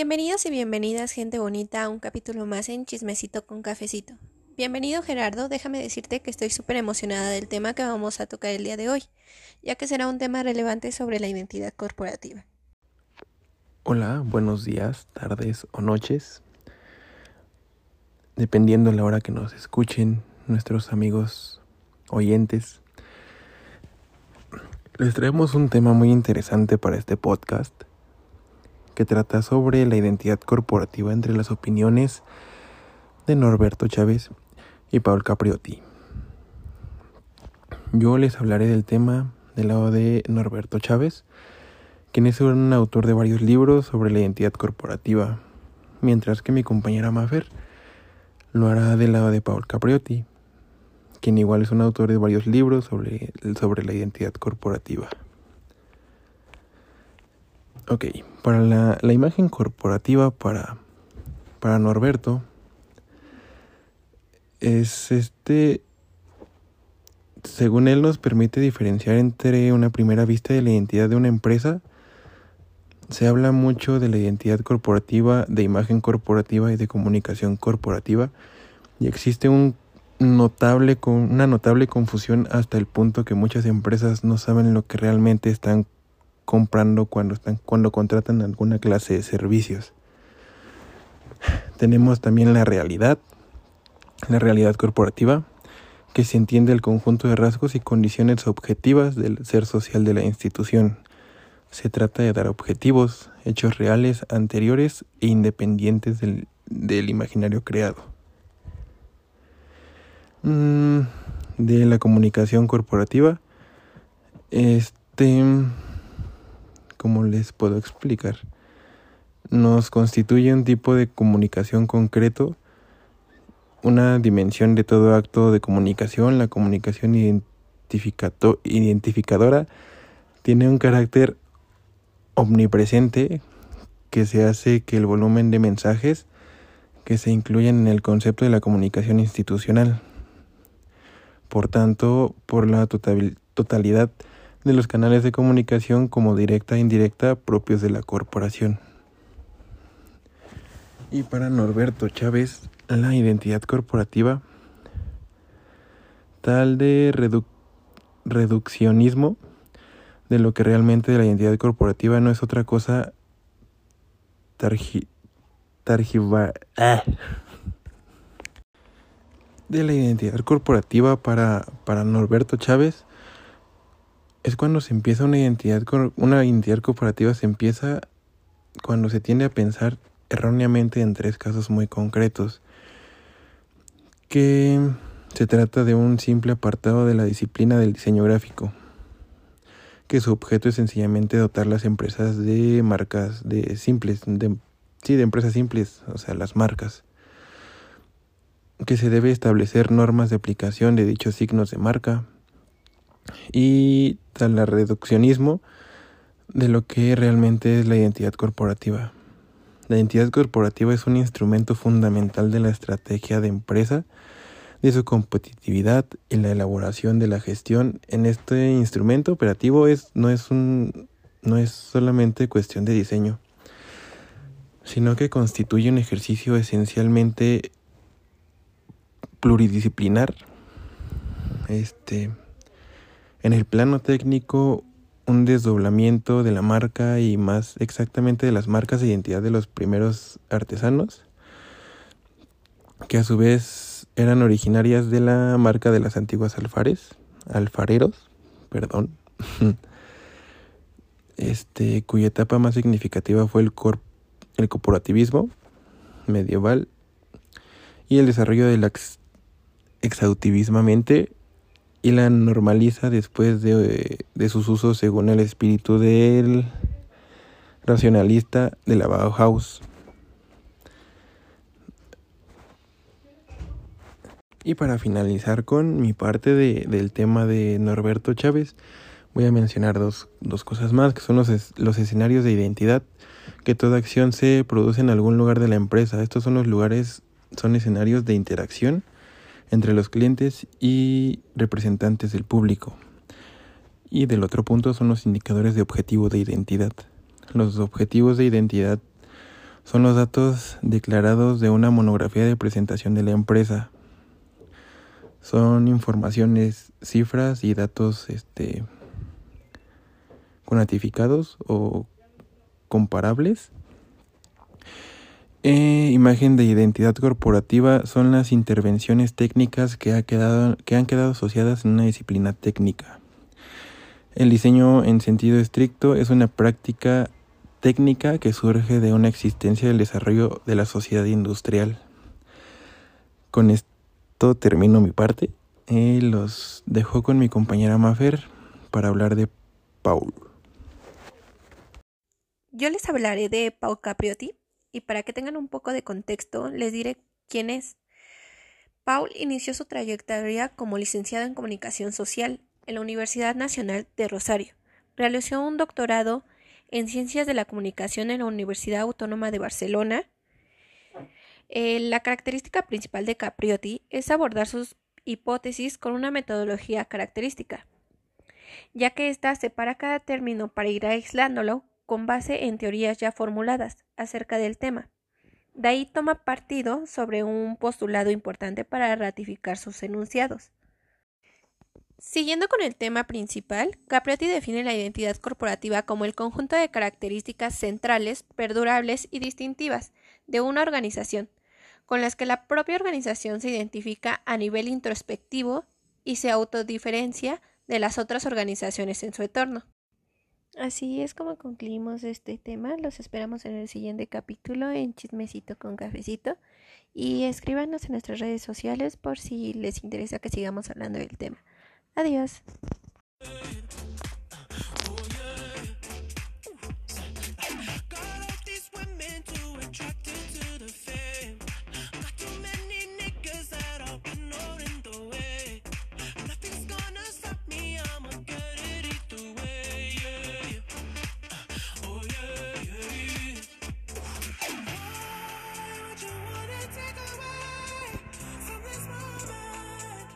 Bienvenidos y bienvenidas, gente bonita, a un capítulo más en Chismecito con Cafecito. Bienvenido Gerardo, déjame decirte que estoy súper emocionada del tema que vamos a tocar el día de hoy, ya que será un tema relevante sobre la identidad corporativa. Hola, buenos días, tardes o noches, dependiendo la hora que nos escuchen nuestros amigos oyentes. Les traemos un tema muy interesante para este podcast que trata sobre la identidad corporativa entre las opiniones de Norberto Chávez y Paul Capriotti. Yo les hablaré del tema del lado de Norberto Chávez, quien es un autor de varios libros sobre la identidad corporativa, mientras que mi compañera Mafer lo hará del lado de Paul Capriotti, quien igual es un autor de varios libros sobre, sobre la identidad corporativa. Ok, para la, la imagen corporativa para, para Norberto es este, según él nos permite diferenciar entre una primera vista de la identidad de una empresa. Se habla mucho de la identidad corporativa, de imagen corporativa y de comunicación corporativa y existe un notable una notable confusión hasta el punto que muchas empresas no saben lo que realmente están comprando cuando están cuando contratan alguna clase de servicios. Tenemos también la realidad, la realidad corporativa, que se entiende el conjunto de rasgos y condiciones objetivas del ser social de la institución. Se trata de dar objetivos, hechos reales, anteriores e independientes del, del imaginario creado. Mm, de la comunicación corporativa, este ¿cómo les puedo explicar? Nos constituye un tipo de comunicación concreto, una dimensión de todo acto de comunicación, la comunicación identificadora tiene un carácter omnipresente que se hace que el volumen de mensajes que se incluyen en el concepto de la comunicación institucional. Por tanto, por la totalidad de los canales de comunicación como directa e indirecta propios de la corporación. Y para Norberto Chávez, la identidad corporativa, tal de reduccionismo de lo que realmente la identidad corporativa no es otra cosa ah. de la identidad corporativa para, para Norberto Chávez es cuando se empieza una identidad, una identidad corporativa se empieza cuando se tiende a pensar erróneamente en tres casos muy concretos, que se trata de un simple apartado de la disciplina del diseño gráfico, que su objeto es sencillamente dotar las empresas de marcas de simples, de, sí, de empresas simples, o sea, las marcas, que se debe establecer normas de aplicación de dichos signos de marca, y tal reduccionismo de lo que realmente es la identidad corporativa. La identidad corporativa es un instrumento fundamental de la estrategia de empresa, de su competitividad y la elaboración de la gestión. En este instrumento operativo es, no, es un, no es solamente cuestión de diseño, sino que constituye un ejercicio esencialmente pluridisciplinar. Este en el plano técnico, un desdoblamiento de la marca y más exactamente de las marcas de identidad de los primeros artesanos, que a su vez eran originarias de la marca de las antiguas alfares, alfareros, perdón, este, cuya etapa más significativa fue el, el corporativismo medieval y el desarrollo del ex y la normaliza después de, sus usos según el espíritu del racionalista de la Bauhaus. Y para finalizar con mi parte de, del tema de Norberto Chávez, voy a mencionar dos, dos cosas más, que son los, los escenarios de identidad, que toda acción se produce en algún lugar de la empresa. Estos son los lugares, son escenarios de interacción entre los clientes y representantes del público. Y del otro punto son los indicadores de objetivo de identidad. Los objetivos de identidad son los datos declarados de una monografía de presentación de la empresa. Son informaciones, cifras y datos este, cuantificados o comparables. Eh, imagen de identidad corporativa son las intervenciones técnicas que, ha quedado, que han quedado asociadas en una disciplina técnica. El diseño en sentido estricto es una práctica técnica que surge de una existencia del desarrollo de la sociedad industrial. Con esto termino mi parte. y los dejo con mi compañera Mafer para hablar de Paul. Yo les hablaré de Paul Capriotti y para que tengan un poco de contexto les diré quién es. Paul inició su trayectoria como licenciado en comunicación social en la Universidad Nacional de Rosario. Realizó un doctorado en Ciencias de la Comunicación en la Universidad Autónoma de Barcelona. Eh, la característica principal de Capriotti es abordar sus hipótesis con una metodología característica, ya que ésta separa cada término para ir aislándolo con base en teorías ya formuladas acerca del tema. De ahí toma partido sobre un postulado importante para ratificar sus enunciados. Siguiendo con el tema principal, Capriotti define la identidad corporativa como el conjunto de características centrales, perdurables y distintivas de una organización, con las que la propia organización se identifica a nivel introspectivo y se autodiferencia de las otras organizaciones en su entorno. Así es como concluimos este tema. Los esperamos en el siguiente capítulo en Chismecito con Cafecito. Y escríbanos en nuestras redes sociales por si les interesa que sigamos hablando del tema. Adiós.